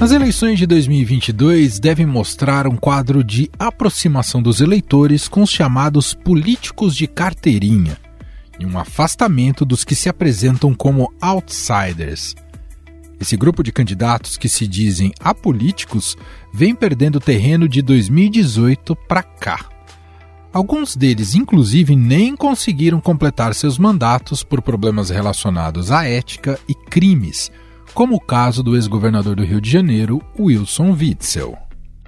As eleições de 2022 devem mostrar um quadro de aproximação dos eleitores com os chamados políticos de carteirinha e um afastamento dos que se apresentam como outsiders. Esse grupo de candidatos que se dizem apolíticos vem perdendo terreno de 2018 para cá. Alguns deles, inclusive, nem conseguiram completar seus mandatos por problemas relacionados à ética e crimes, como o caso do ex-governador do Rio de Janeiro, Wilson Witzel.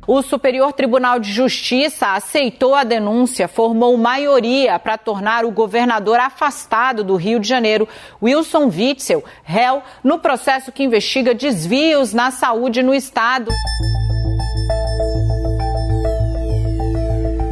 O Superior Tribunal de Justiça aceitou a denúncia, formou maioria para tornar o governador afastado do Rio de Janeiro, Wilson Witzel, réu no processo que investiga desvios na saúde no estado.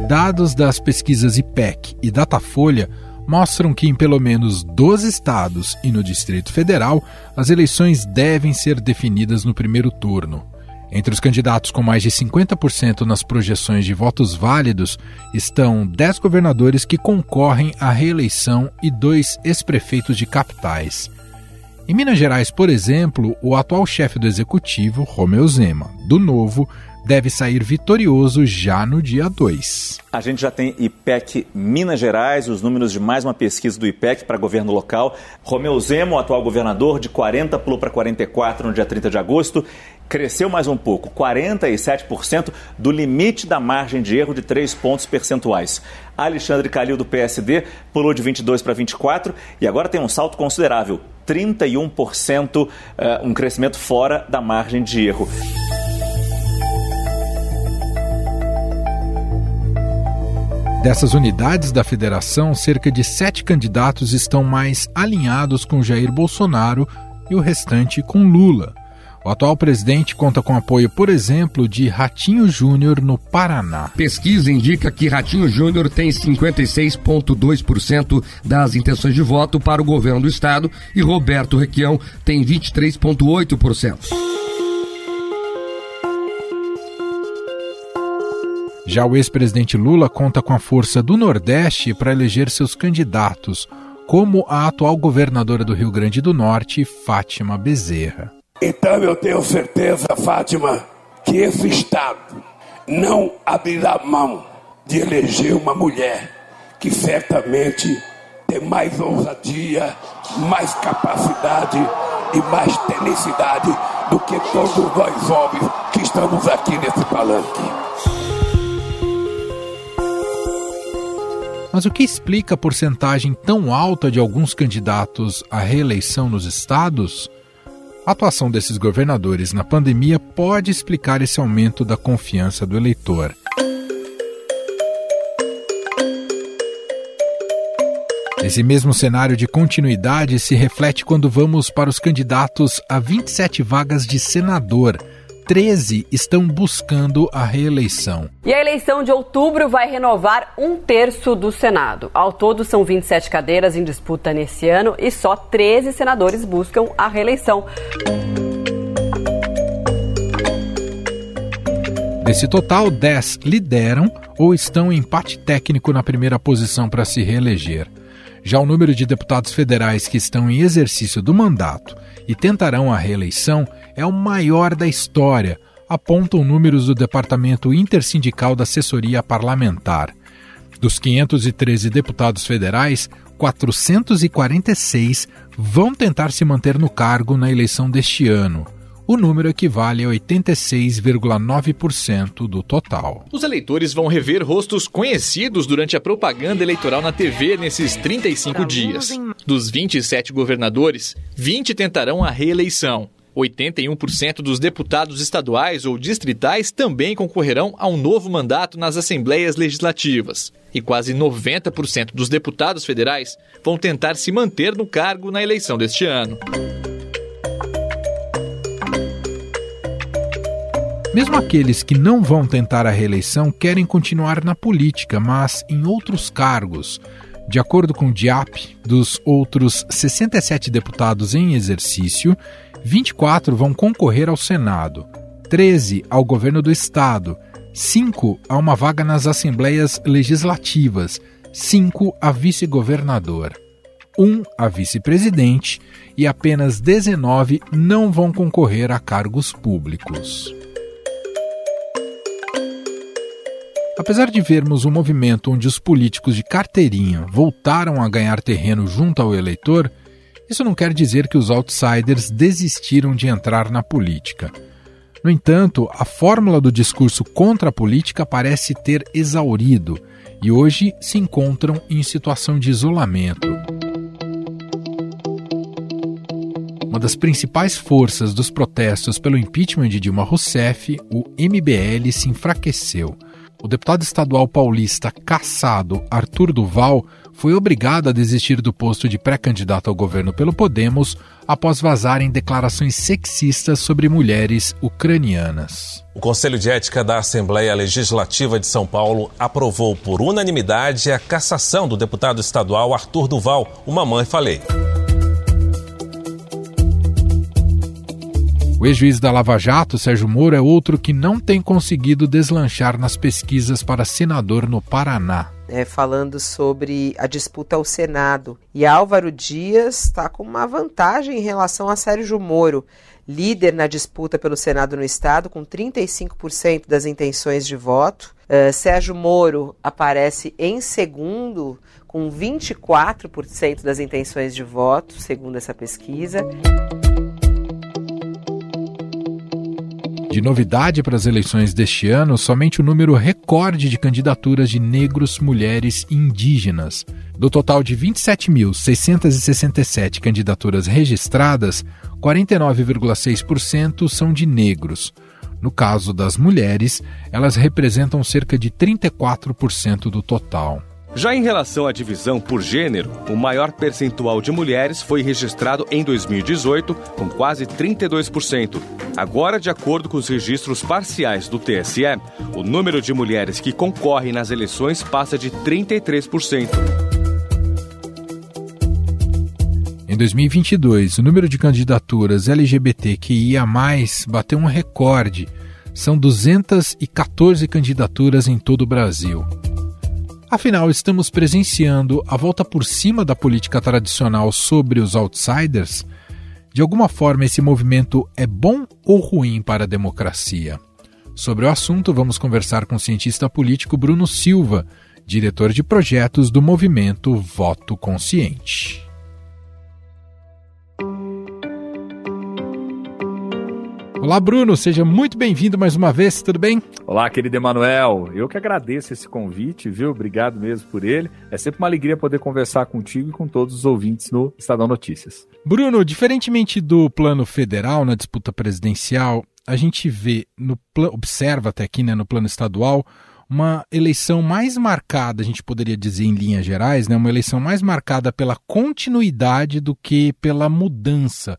Dados das pesquisas IPEC e Datafolha mostram que em pelo menos 12 estados e no Distrito Federal, as eleições devem ser definidas no primeiro turno. Entre os candidatos com mais de 50% nas projeções de votos válidos estão 10 governadores que concorrem à reeleição e dois ex-prefeitos de capitais. Em Minas Gerais, por exemplo, o atual chefe do executivo, Romeu Zema, do Novo, deve sair vitorioso já no dia 2. A gente já tem IPEC Minas Gerais, os números de mais uma pesquisa do IPEC para governo local. Romeu Zema, o atual governador, de 40 pulou para 44 no dia 30 de agosto. Cresceu mais um pouco, 47% do limite da margem de erro de 3 pontos percentuais. Alexandre Calil, do PSD, pulou de 22 para 24 e agora tem um salto considerável, 31%, eh, um crescimento fora da margem de erro. Dessas unidades da federação, cerca de sete candidatos estão mais alinhados com Jair Bolsonaro e o restante com Lula. O atual presidente conta com apoio, por exemplo, de Ratinho Júnior no Paraná. Pesquisa indica que Ratinho Júnior tem 56,2% das intenções de voto para o governo do estado e Roberto Requião tem 23,8%. Já o ex-presidente Lula conta com a força do Nordeste para eleger seus candidatos, como a atual governadora do Rio Grande do Norte, Fátima Bezerra. Então eu tenho certeza, Fátima, que esse Estado não abrirá mão de eleger uma mulher que certamente tem mais ousadia, mais capacidade e mais tenacidade do que todos nós homens que estamos aqui nesse palanque. Mas o que explica a porcentagem tão alta de alguns candidatos à reeleição nos estados? A atuação desses governadores na pandemia pode explicar esse aumento da confiança do eleitor. Esse mesmo cenário de continuidade se reflete quando vamos para os candidatos a 27 vagas de senador 13 estão buscando a reeleição. E a eleição de outubro vai renovar um terço do Senado. Ao todo, são 27 cadeiras em disputa nesse ano e só 13 senadores buscam a reeleição. Desse total, 10 lideram ou estão em empate técnico na primeira posição para se reeleger. Já o número de deputados federais que estão em exercício do mandato e tentarão a reeleição é o maior da história, apontam números do Departamento Intersindical da Assessoria Parlamentar. Dos 513 deputados federais, 446 vão tentar se manter no cargo na eleição deste ano. O número equivale a 86,9% do total. Os eleitores vão rever rostos conhecidos durante a propaganda eleitoral na TV nesses 35 dias. Dos 27 governadores, 20 tentarão a reeleição. 81% dos deputados estaduais ou distritais também concorrerão a um novo mandato nas assembleias legislativas. E quase 90% dos deputados federais vão tentar se manter no cargo na eleição deste ano. Mesmo aqueles que não vão tentar a reeleição querem continuar na política, mas em outros cargos. De acordo com o DIAP, dos outros 67 deputados em exercício, 24 vão concorrer ao Senado, 13 ao governo do Estado, 5 a uma vaga nas assembleias legislativas, 5 a vice-governador. um a vice-presidente e apenas 19 não vão concorrer a cargos públicos. Apesar de vermos um movimento onde os políticos de carteirinha voltaram a ganhar terreno junto ao eleitor, isso não quer dizer que os outsiders desistiram de entrar na política. No entanto, a fórmula do discurso contra a política parece ter exaurido e hoje se encontram em situação de isolamento. Uma das principais forças dos protestos pelo impeachment de Dilma Rousseff, o MBL, se enfraqueceu. O deputado estadual paulista caçado Arthur Duval foi obrigado a desistir do posto de pré-candidato ao governo pelo Podemos após vazarem declarações sexistas sobre mulheres ucranianas. O Conselho de Ética da Assembleia Legislativa de São Paulo aprovou por unanimidade a cassação do deputado estadual Arthur Duval, o Mamãe Falei. O ex-juiz da Lava Jato, Sérgio Moro, é outro que não tem conseguido deslanchar nas pesquisas para senador no Paraná. É, falando sobre a disputa ao Senado. E Álvaro Dias está com uma vantagem em relação a Sérgio Moro, líder na disputa pelo Senado no Estado, com 35% das intenções de voto. Uh, Sérgio Moro aparece em segundo, com 24% das intenções de voto, segundo essa pesquisa. De novidade para as eleições deste ano, somente o número recorde de candidaturas de negros, mulheres e indígenas. Do total de 27.667 candidaturas registradas, 49,6% são de negros. No caso das mulheres, elas representam cerca de 34% do total. Já em relação à divisão por gênero, o maior percentual de mulheres foi registrado em 2018, com quase 32%. Agora, de acordo com os registros parciais do TSE, o número de mulheres que concorrem nas eleições passa de 33%. Em 2022, o número de candidaturas LGBTQIA+, bateu um recorde. São 214 candidaturas em todo o Brasil. Afinal, estamos presenciando a volta por cima da política tradicional sobre os outsiders? De alguma forma, esse movimento é bom ou ruim para a democracia? Sobre o assunto, vamos conversar com o cientista político Bruno Silva, diretor de projetos do movimento Voto Consciente. Olá, Bruno, seja muito bem-vindo mais uma vez, tudo bem? Olá, querido Emanuel. Eu que agradeço esse convite, viu? Obrigado mesmo por ele. É sempre uma alegria poder conversar contigo e com todos os ouvintes no Estadão Notícias. Bruno, diferentemente do plano federal na disputa presidencial, a gente vê, no observa até aqui, né, no plano estadual, uma eleição mais marcada, a gente poderia dizer em linhas gerais, né, uma eleição mais marcada pela continuidade do que pela mudança.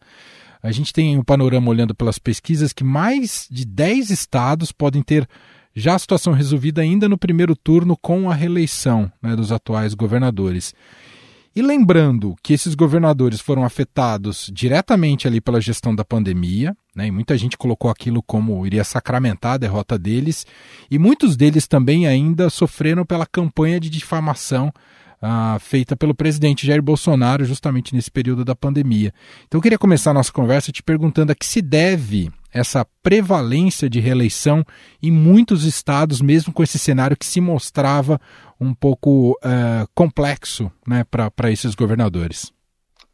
A gente tem um panorama olhando pelas pesquisas que mais de 10 estados podem ter já a situação resolvida ainda no primeiro turno com a reeleição né, dos atuais governadores. E lembrando que esses governadores foram afetados diretamente ali pela gestão da pandemia, né, e muita gente colocou aquilo como iria sacramentar a derrota deles, e muitos deles também ainda sofreram pela campanha de difamação ah, feita pelo presidente Jair Bolsonaro justamente nesse período da pandemia. Então eu queria começar a nossa conversa te perguntando a que se deve essa prevalência de reeleição em muitos estados, mesmo com esse cenário que se mostrava um pouco uh, complexo né, para esses governadores.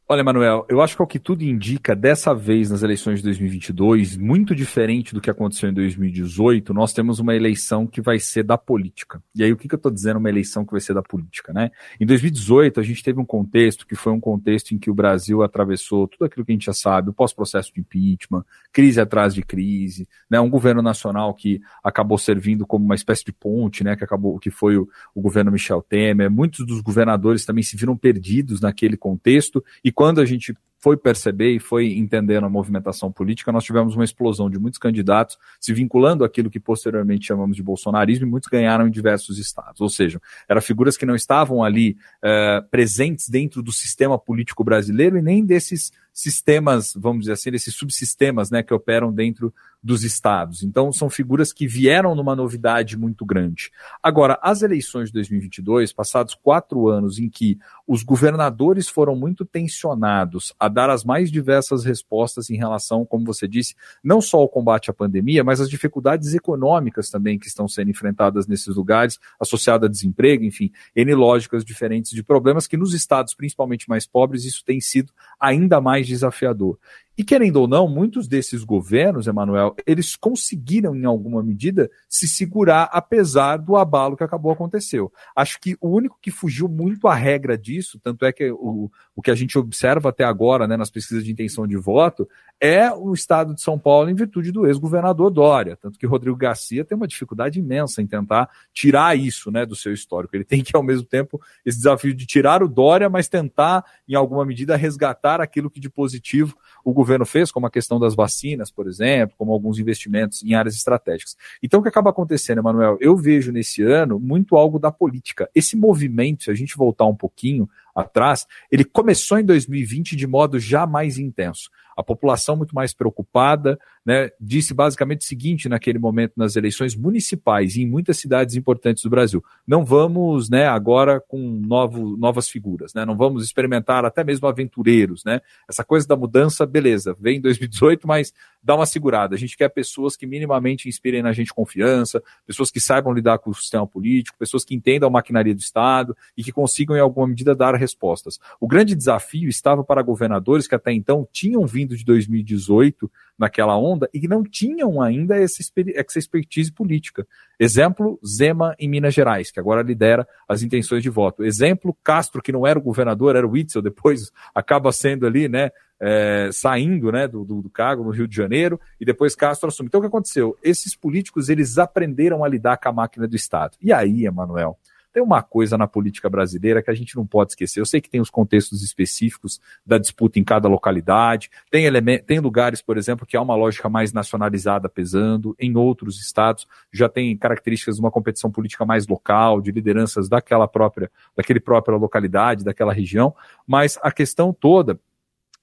Olha, Manuel, eu acho que o que tudo indica, dessa vez nas eleições de 2022, muito diferente do que aconteceu em 2018, nós temos uma eleição que vai ser da política. E aí, o que, que eu estou dizendo, uma eleição que vai ser da política, né? Em 2018, a gente teve um contexto que foi um contexto em que o Brasil atravessou tudo aquilo que a gente já sabe, o pós-processo de impeachment, crise atrás de crise, né? Um governo nacional que acabou servindo como uma espécie de ponte, né? Que acabou, que foi o, o governo Michel Temer. Muitos dos governadores também se viram perdidos naquele contexto e quando a gente foi perceber e foi entendendo a movimentação política, nós tivemos uma explosão de muitos candidatos se vinculando àquilo que posteriormente chamamos de bolsonarismo e muitos ganharam em diversos estados. Ou seja, eram figuras que não estavam ali eh, presentes dentro do sistema político brasileiro e nem desses sistemas, vamos dizer assim, desses subsistemas né, que operam dentro dos estados. Então, são figuras que vieram numa novidade muito grande. Agora, as eleições de 2022, passados quatro anos em que os governadores foram muito tensionados a dar as mais diversas respostas em relação, como você disse, não só ao combate à pandemia, mas às dificuldades econômicas também que estão sendo enfrentadas nesses lugares, associadas a desemprego, enfim, N lógicas diferentes de problemas que nos estados, principalmente mais pobres, isso tem sido ainda mais desafiador. E querendo ou não, muitos desses governos, Emanuel, eles conseguiram, em alguma medida, se segurar apesar do abalo que acabou aconteceu. Acho que o único que fugiu muito à regra disso, tanto é que o, o que a gente observa até agora, né, nas pesquisas de intenção de voto, é o estado de São Paulo em virtude do ex-governador Dória. Tanto que Rodrigo Garcia tem uma dificuldade imensa em tentar tirar isso né, do seu histórico. Ele tem que, ao mesmo tempo, esse desafio de tirar o Dória, mas tentar, em alguma medida, resgatar aquilo que de positivo o governo fez, como a questão das vacinas, por exemplo, como alguns investimentos em áreas estratégicas. Então, o que acaba acontecendo, Emanuel? Eu vejo nesse ano muito algo da política. Esse movimento, se a gente voltar um pouquinho atrás, ele começou em 2020 de modo já mais intenso a população muito mais preocupada, né, disse basicamente o seguinte naquele momento nas eleições municipais e em muitas cidades importantes do Brasil: não vamos, né, agora com novo, novas figuras, né, não vamos experimentar até mesmo aventureiros, né? Essa coisa da mudança, beleza, vem em 2018, mas dá uma segurada. A gente quer pessoas que minimamente inspirem na gente confiança, pessoas que saibam lidar com o sistema político, pessoas que entendam a maquinaria do Estado e que consigam em alguma medida dar respostas. O grande desafio estava para governadores que até então tinham vindo de 2018 naquela onda e que não tinham ainda essa, essa expertise política. Exemplo, Zema em Minas Gerais, que agora lidera as intenções de voto. Exemplo, Castro, que não era o governador, era o Witzel, depois acaba sendo ali, né, é, saindo né, do, do, do, cargo no Rio de Janeiro e depois Castro assume. Então o que aconteceu? Esses políticos eles aprenderam a lidar com a máquina do Estado. E aí, Emanuel, tem uma coisa na política brasileira que a gente não pode esquecer. Eu sei que tem os contextos específicos da disputa em cada localidade, tem, tem lugares, por exemplo, que há uma lógica mais nacionalizada pesando, em outros estados já tem características de uma competição política mais local, de lideranças daquela própria, daquele própria localidade, daquela região, mas a questão toda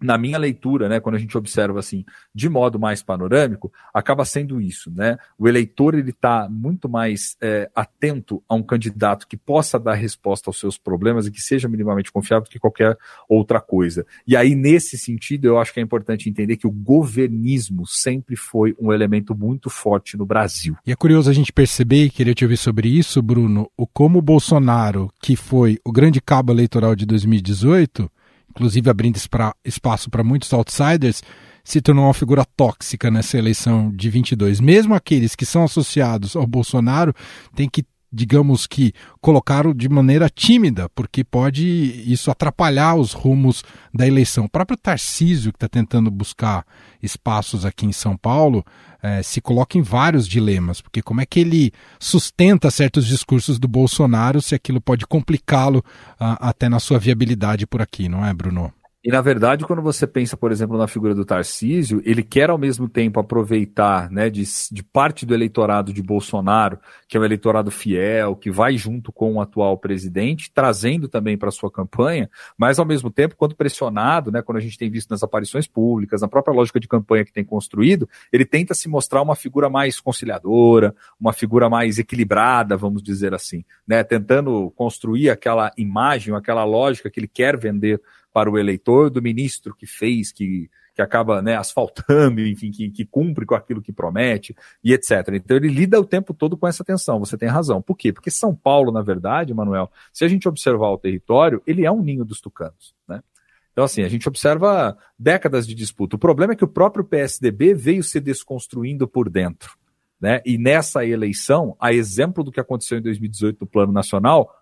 na minha leitura, né, quando a gente observa assim, de modo mais panorâmico, acaba sendo isso, né? O eleitor ele está muito mais é, atento a um candidato que possa dar resposta aos seus problemas e que seja minimamente confiável do que qualquer outra coisa. E aí nesse sentido, eu acho que é importante entender que o governismo sempre foi um elemento muito forte no Brasil. E é curioso a gente perceber, e queria te ouvir sobre isso, Bruno, o como o Bolsonaro, que foi o grande cabo eleitoral de 2018 inclusive abrindo espaço para muitos outsiders, se tornou uma figura tóxica nessa eleição de 22. Mesmo aqueles que são associados ao Bolsonaro têm que digamos que, colocaram de maneira tímida, porque pode isso atrapalhar os rumos da eleição. O próprio Tarcísio, que está tentando buscar espaços aqui em São Paulo, é, se coloca em vários dilemas, porque como é que ele sustenta certos discursos do Bolsonaro se aquilo pode complicá-lo até na sua viabilidade por aqui, não é, Bruno? E na verdade, quando você pensa, por exemplo, na figura do Tarcísio, ele quer ao mesmo tempo aproveitar né, de, de parte do eleitorado de Bolsonaro, que é o eleitorado fiel, que vai junto com o atual presidente, trazendo também para sua campanha, mas ao mesmo tempo, quando pressionado, né, quando a gente tem visto nas aparições públicas, na própria lógica de campanha que tem construído, ele tenta se mostrar uma figura mais conciliadora, uma figura mais equilibrada, vamos dizer assim, né, tentando construir aquela imagem, aquela lógica que ele quer vender para o eleitor do ministro que fez, que, que acaba né, asfaltando, enfim, que, que cumpre com aquilo que promete e etc. Então ele lida o tempo todo com essa tensão, você tem razão. Por quê? Porque São Paulo, na verdade, Manuel, se a gente observar o território, ele é um ninho dos tucanos, né? Então, assim, a gente observa décadas de disputa. O problema é que o próprio PSDB veio se desconstruindo por dentro. Né? E nessa eleição, a exemplo do que aconteceu em 2018 no Plano Nacional,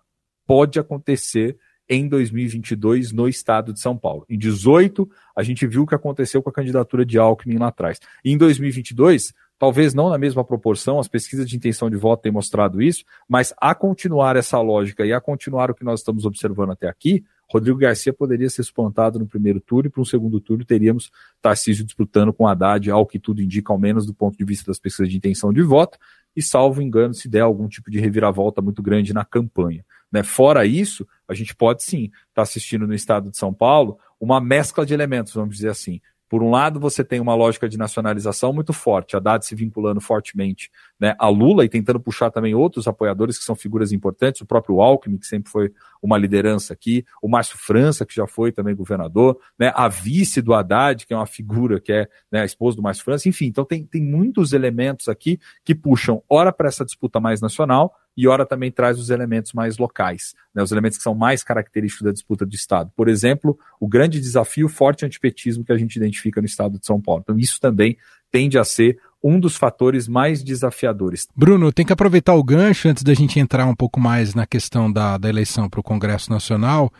pode acontecer em 2022 no estado de São Paulo. Em 18, a gente viu o que aconteceu com a candidatura de Alckmin lá atrás. E em 2022, talvez não na mesma proporção, as pesquisas de intenção de voto têm mostrado isso, mas a continuar essa lógica e a continuar o que nós estamos observando até aqui, Rodrigo Garcia poderia ser suplantado no primeiro turno e para um segundo turno teríamos Tarcísio disputando com Haddad, ao que tudo indica, ao menos do ponto de vista das pesquisas de intenção de voto, e salvo engano, se der algum tipo de reviravolta muito grande na campanha. Né? Fora isso, a gente pode sim estar tá assistindo no estado de São Paulo uma mescla de elementos, vamos dizer assim. Por um lado, você tem uma lógica de nacionalização muito forte, a Haddad se vinculando fortemente né, a Lula e tentando puxar também outros apoiadores que são figuras importantes, o próprio Alckmin, que sempre foi uma liderança aqui, o Márcio França, que já foi também governador, né, a vice do Haddad, que é uma figura que é né, a esposa do Márcio França, enfim, então tem, tem muitos elementos aqui que puxam, ora para essa disputa mais nacional, e ora também traz os elementos mais locais, né, os elementos que são mais característicos da disputa de Estado. Por exemplo, o grande desafio, forte antipetismo que a gente identifica no Estado de São Paulo. Então, isso também tende a ser um dos fatores mais desafiadores. Bruno, tem que aproveitar o gancho antes da gente entrar um pouco mais na questão da, da eleição para o Congresso Nacional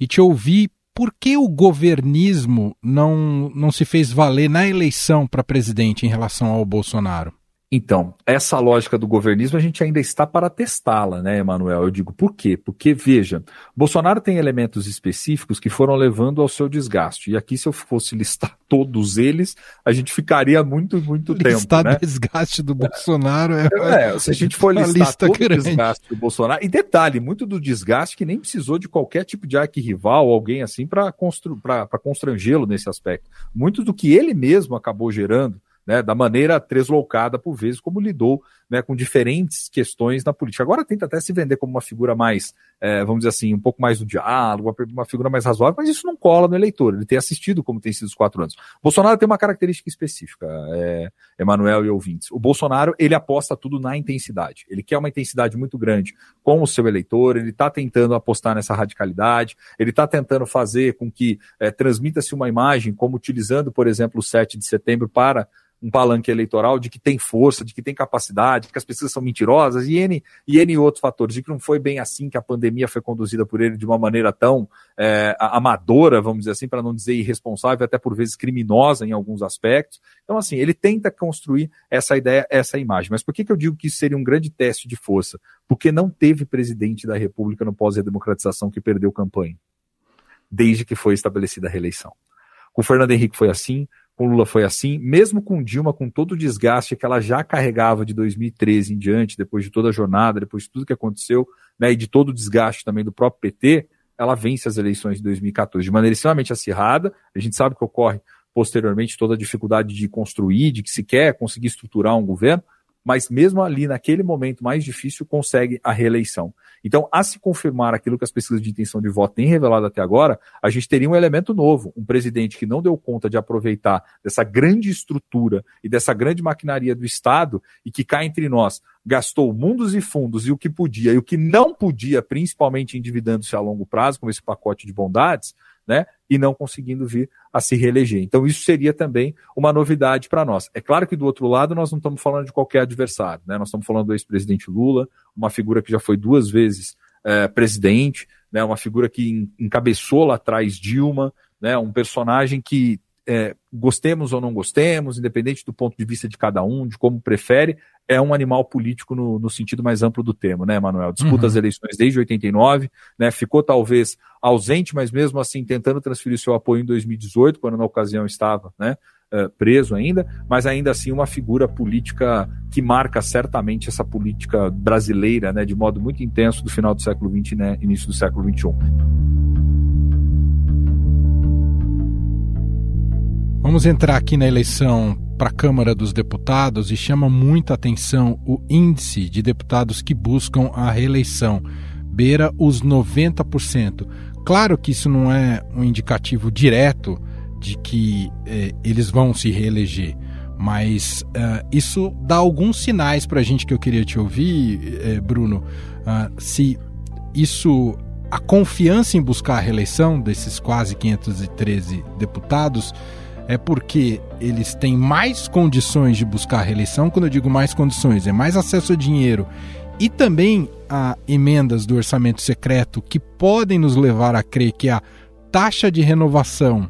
e te ouvir por que o governismo não, não se fez valer na eleição para presidente em relação ao Bolsonaro? Então, essa lógica do governismo a gente ainda está para testá-la, né, Emanuel? Eu digo por quê? Porque, veja, Bolsonaro tem elementos específicos que foram levando ao seu desgaste. E aqui, se eu fosse listar todos eles, a gente ficaria muito, muito listar tempo. Listar né? desgaste do Bolsonaro é. é se a gente for listar lista todo grande. o desgaste do Bolsonaro. E detalhe, muito do desgaste que nem precisou de qualquer tipo de arquirrival ou alguém assim para constrangê-lo nesse aspecto. Muito do que ele mesmo acabou gerando né, da maneira tresloucada por vezes como lidou né, com diferentes questões na política. Agora tenta até se vender como uma figura mais, é, vamos dizer assim, um pouco mais do diálogo, uma figura mais razoável, mas isso não cola no eleitor. Ele tem assistido como tem sido os quatro anos. Bolsonaro tem uma característica específica, é, Emanuel e ouvintes. O Bolsonaro, ele aposta tudo na intensidade. Ele quer uma intensidade muito grande com o seu eleitor, ele está tentando apostar nessa radicalidade, ele está tentando fazer com que é, transmita-se uma imagem, como utilizando, por exemplo, o 7 de setembro para um palanque eleitoral de que tem força, de que tem capacidade, de que as pesquisas são mentirosas e N, e N outros fatores, de que não foi bem assim que a pandemia foi conduzida por ele de uma maneira tão é, amadora, vamos dizer assim, para não dizer irresponsável, até por vezes criminosa em alguns aspectos. Então, assim, ele tenta construir essa ideia, essa imagem. Mas por que, que eu digo que isso seria um grande teste de força? Porque não teve presidente da República no pós-redemocratização que perdeu campanha, desde que foi estabelecida a reeleição. Com Fernando Henrique foi assim, com Lula foi assim, mesmo com Dilma, com todo o desgaste que ela já carregava de 2013 em diante, depois de toda a jornada, depois de tudo que aconteceu, né, e de todo o desgaste também do próprio PT, ela vence as eleições de 2014 de maneira extremamente acirrada. A gente sabe que ocorre posteriormente toda a dificuldade de construir, de que se quer conseguir estruturar um governo, mas mesmo ali, naquele momento mais difícil, consegue a reeleição. Então, a se confirmar aquilo que as pesquisas de intenção de voto têm revelado até agora, a gente teria um elemento novo, um presidente que não deu conta de aproveitar dessa grande estrutura e dessa grande maquinaria do Estado e que cá entre nós gastou mundos e fundos e o que podia e o que não podia, principalmente endividando-se a longo prazo, com esse pacote de bondades, né? E não conseguindo vir a se reeleger. Então, isso seria também uma novidade para nós. É claro que do outro lado nós não estamos falando de qualquer adversário, né? Nós estamos falando do ex-presidente Lula, uma figura que já foi duas vezes é, presidente, né? Uma figura que encabeçou lá atrás Dilma, né? Um personagem que é, gostemos ou não gostemos, independente do ponto de vista de cada um, de como prefere, é um animal político no, no sentido mais amplo do termo, né, Manuel? Disputa uhum. as eleições desde 89, né? Ficou talvez ausente, mas mesmo assim tentando transferir seu apoio em 2018, quando na ocasião estava, né? Uh, preso ainda, mas ainda assim uma figura política que marca certamente essa política brasileira, né, de modo muito intenso do final do século XX, né, início do século XXI. Vamos entrar aqui na eleição para a Câmara dos Deputados e chama muita atenção o índice de deputados que buscam a reeleição, beira os 90%. Claro que isso não é um indicativo direto de que eh, eles vão se reeleger, mas uh, isso dá alguns sinais para a gente que eu queria te ouvir, eh, Bruno, uh, se isso a confiança em buscar a reeleição desses quase 513 deputados é porque eles têm mais condições de buscar reeleição. Quando eu digo mais condições, é mais acesso a dinheiro e também a emendas do orçamento secreto que podem nos levar a crer que a taxa de renovação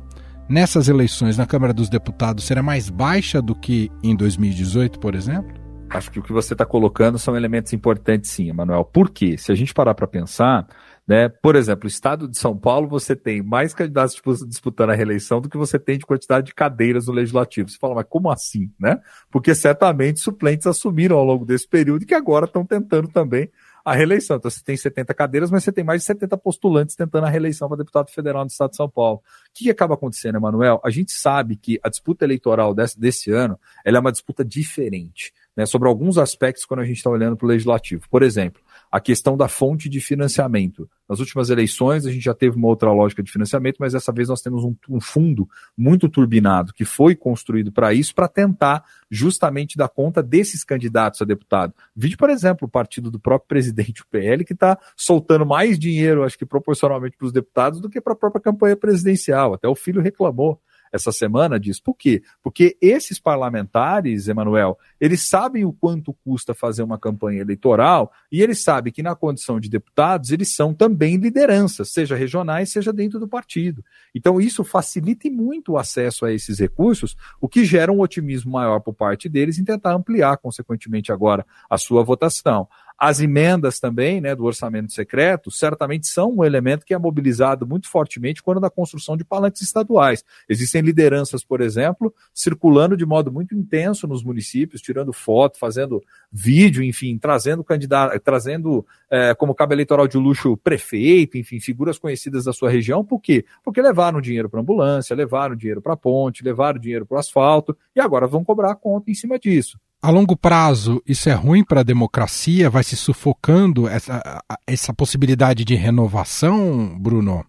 nessas eleições na Câmara dos Deputados será mais baixa do que em 2018, por exemplo? Acho que o que você está colocando são elementos importantes, sim, Emanuel. Por quê? Se a gente parar para pensar, né? Por exemplo, o estado de São Paulo, você tem mais candidatos disputando a reeleição do que você tem de quantidade de cadeiras no legislativo. Você fala, mas como assim? Né? Porque certamente suplentes assumiram ao longo desse período e que agora estão tentando também a reeleição. Então você tem 70 cadeiras, mas você tem mais de 70 postulantes tentando a reeleição para deputado federal no estado de São Paulo. O que, acaba acontecendo, Emanuel? A gente sabe que a disputa eleitoral desse, desse ano é uma disputa diferente. Né, sobre alguns aspectos quando a gente está olhando para o legislativo. Por exemplo, a questão da fonte de financiamento. Nas últimas eleições, a gente já teve uma outra lógica de financiamento, mas dessa vez nós temos um, um fundo muito turbinado que foi construído para isso, para tentar justamente dar conta desses candidatos a deputado. Vide, por exemplo, o partido do próprio presidente, o PL, que está soltando mais dinheiro, acho que proporcionalmente para os deputados, do que para a própria campanha presidencial. Até o filho reclamou essa semana diz. Por quê? Porque esses parlamentares, Emanuel, eles sabem o quanto custa fazer uma campanha eleitoral e eles sabem que na condição de deputados eles são também lideranças, seja regionais, seja dentro do partido. Então isso facilita muito o acesso a esses recursos, o que gera um otimismo maior por parte deles em tentar ampliar, consequentemente, agora a sua votação. As emendas também, né, do orçamento secreto, certamente são um elemento que é mobilizado muito fortemente quando da construção de palanques estaduais. Existem lideranças, por exemplo, circulando de modo muito intenso nos municípios, tirando foto, fazendo vídeo, enfim, trazendo candidato, trazendo é, como cabo eleitoral de luxo prefeito, enfim, figuras conhecidas da sua região. Por quê? Porque levaram dinheiro para ambulância, levaram dinheiro para ponte, levaram dinheiro para o asfalto e agora vão cobrar a conta em cima disso. A longo prazo, isso é ruim para a democracia? Vai se sufocando essa, essa possibilidade de renovação, Bruno?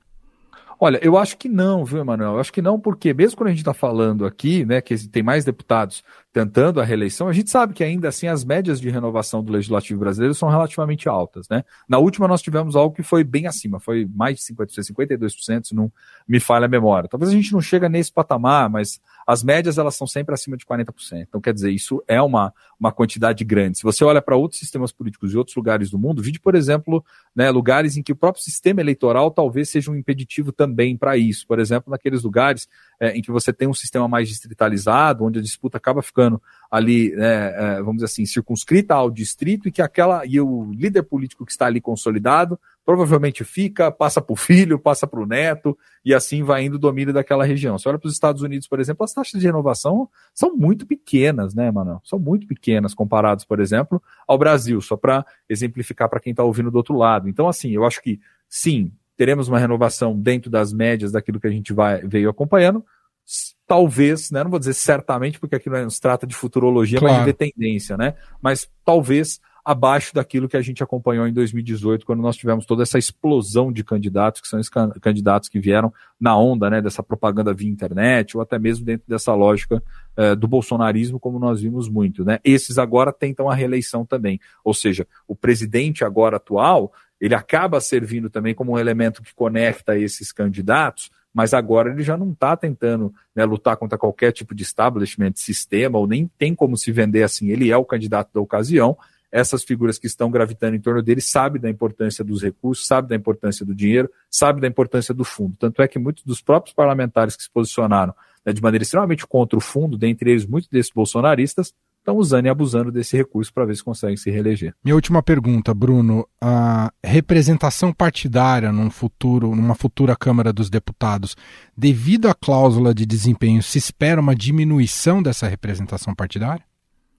Olha, eu acho que não, viu, Emanuel? Eu acho que não, porque mesmo quando a gente está falando aqui, né, que tem mais deputados tentando a reeleição, a gente sabe que ainda assim as médias de renovação do legislativo brasileiro são relativamente altas, né? Na última nós tivemos algo que foi bem acima, foi mais de 50%, 52%, se não me falha a memória. Talvez a gente não chega nesse patamar, mas as médias elas são sempre acima de 40%. Então, quer dizer, isso é uma, uma quantidade grande. Se você olha para outros sistemas políticos e outros lugares do mundo, vide, por exemplo, né, lugares em que o próprio sistema eleitoral talvez seja um impeditivo também para isso. Por exemplo, naqueles lugares é, em que você tem um sistema mais distritalizado, onde a disputa acaba ficando ali, né, é, vamos dizer assim, circunscrita ao distrito e que aquela e o líder político que está ali consolidado provavelmente fica, passa para o filho, passa para o neto e assim vai indo o domínio daquela região. Se olha para os Estados Unidos, por exemplo, as taxas de renovação são muito pequenas, né, Manuel? São muito pequenas comparadas, por exemplo, ao Brasil, só para exemplificar para quem está ouvindo do outro lado. Então, assim, eu acho que sim, teremos uma renovação dentro das médias daquilo que a gente vai, veio acompanhando. Talvez, né, não vou dizer certamente, porque aqui não se trata de futurologia, claro. mas de tendência, né? Mas talvez abaixo daquilo que a gente acompanhou em 2018, quando nós tivemos toda essa explosão de candidatos, que são os candidatos que vieram na onda né, dessa propaganda via internet, ou até mesmo dentro dessa lógica eh, do bolsonarismo, como nós vimos muito. Né? Esses agora tentam a reeleição também. Ou seja, o presidente agora atual, ele acaba servindo também como um elemento que conecta esses candidatos, mas agora ele já não está tentando né, lutar contra qualquer tipo de establishment, sistema, ou nem tem como se vender assim. Ele é o candidato da ocasião. Essas figuras que estão gravitando em torno dele sabem da importância dos recursos, sabem da importância do dinheiro, sabem da importância do fundo. Tanto é que muitos dos próprios parlamentares que se posicionaram né, de maneira extremamente contra o fundo, dentre eles muitos desses bolsonaristas, estão usando e abusando desse recurso para ver se conseguem se reeleger. Minha última pergunta, Bruno. A representação partidária num futuro, numa futura Câmara dos Deputados, devido à cláusula de desempenho, se espera uma diminuição dessa representação partidária?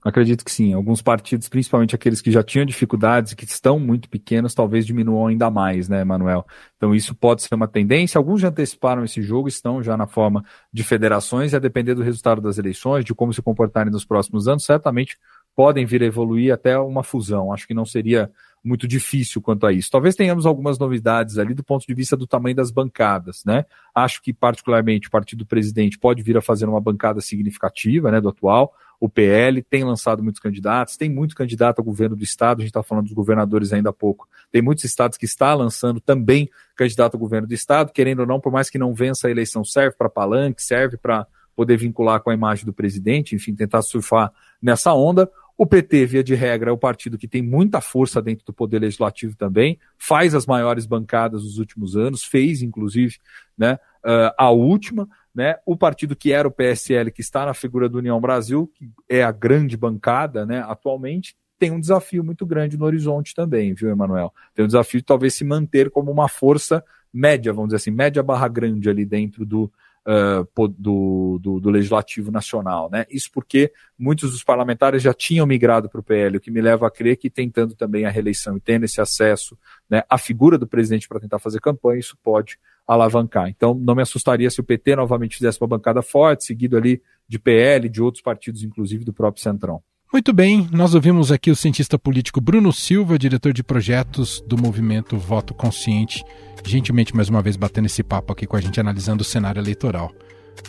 Acredito que sim. Alguns partidos, principalmente aqueles que já tinham dificuldades e que estão muito pequenos, talvez diminuam ainda mais, né, Manuel? Então isso pode ser uma tendência. Alguns já anteciparam esse jogo, estão já na forma de federações, e a depender do resultado das eleições, de como se comportarem nos próximos anos, certamente podem vir a evoluir até uma fusão. Acho que não seria muito difícil quanto a isso. Talvez tenhamos algumas novidades ali do ponto de vista do tamanho das bancadas, né? Acho que particularmente o partido do presidente pode vir a fazer uma bancada significativa, né, do atual. O PL tem lançado muitos candidatos, tem muito candidato ao governo do estado, a gente está falando dos governadores ainda há pouco. Tem muitos estados que está lançando também candidato ao governo do estado, querendo ou não, por mais que não vença a eleição, serve para palanque, serve para poder vincular com a imagem do presidente, enfim, tentar surfar nessa onda. O PT, via de regra, é o partido que tem muita força dentro do poder legislativo também, faz as maiores bancadas dos últimos anos, fez, inclusive, né, uh, a última. Né, o partido que era o PSL, que está na figura do União Brasil, que é a grande bancada né, atualmente, tem um desafio muito grande no horizonte também, viu, Emanuel? Tem um desafio de talvez se manter como uma força média, vamos dizer assim, média barra grande ali dentro do, uh, do, do, do, Legislativo Nacional. Né? Isso porque muitos dos parlamentares já tinham migrado para o PL, o que me leva a crer que tentando também a reeleição e tendo esse acesso né, à figura do presidente para tentar fazer campanha, isso pode alavancar. Então, não me assustaria se o PT novamente fizesse uma bancada forte, seguido ali de PL, de outros partidos, inclusive do próprio Centrão. Muito bem, nós ouvimos aqui o cientista político Bruno Silva, diretor de projetos do movimento Voto Consciente, gentilmente mais uma vez batendo esse papo aqui com a gente, analisando o cenário eleitoral.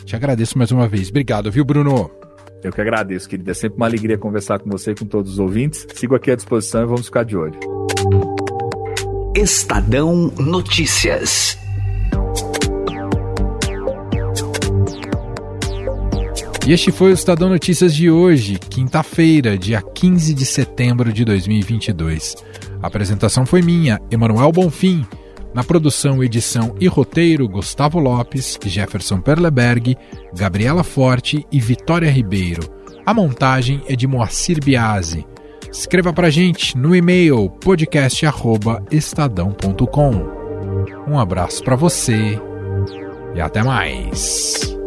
Te agradeço mais uma vez. Obrigado, viu, Bruno? Eu que agradeço, querida. É sempre uma alegria conversar com você e com todos os ouvintes. Sigo aqui à disposição e vamos ficar de olho. Estadão Notícias. E este foi o Estadão Notícias de hoje, quinta-feira, dia 15 de setembro de 2022. A apresentação foi minha, Emanuel Bonfim. Na produção, edição e roteiro, Gustavo Lopes, Jefferson Perleberg, Gabriela Forte e Vitória Ribeiro. A montagem é de Moacir Biasi. Escreva pra gente no e-mail podcast@estadão.com. Um abraço para você e até mais.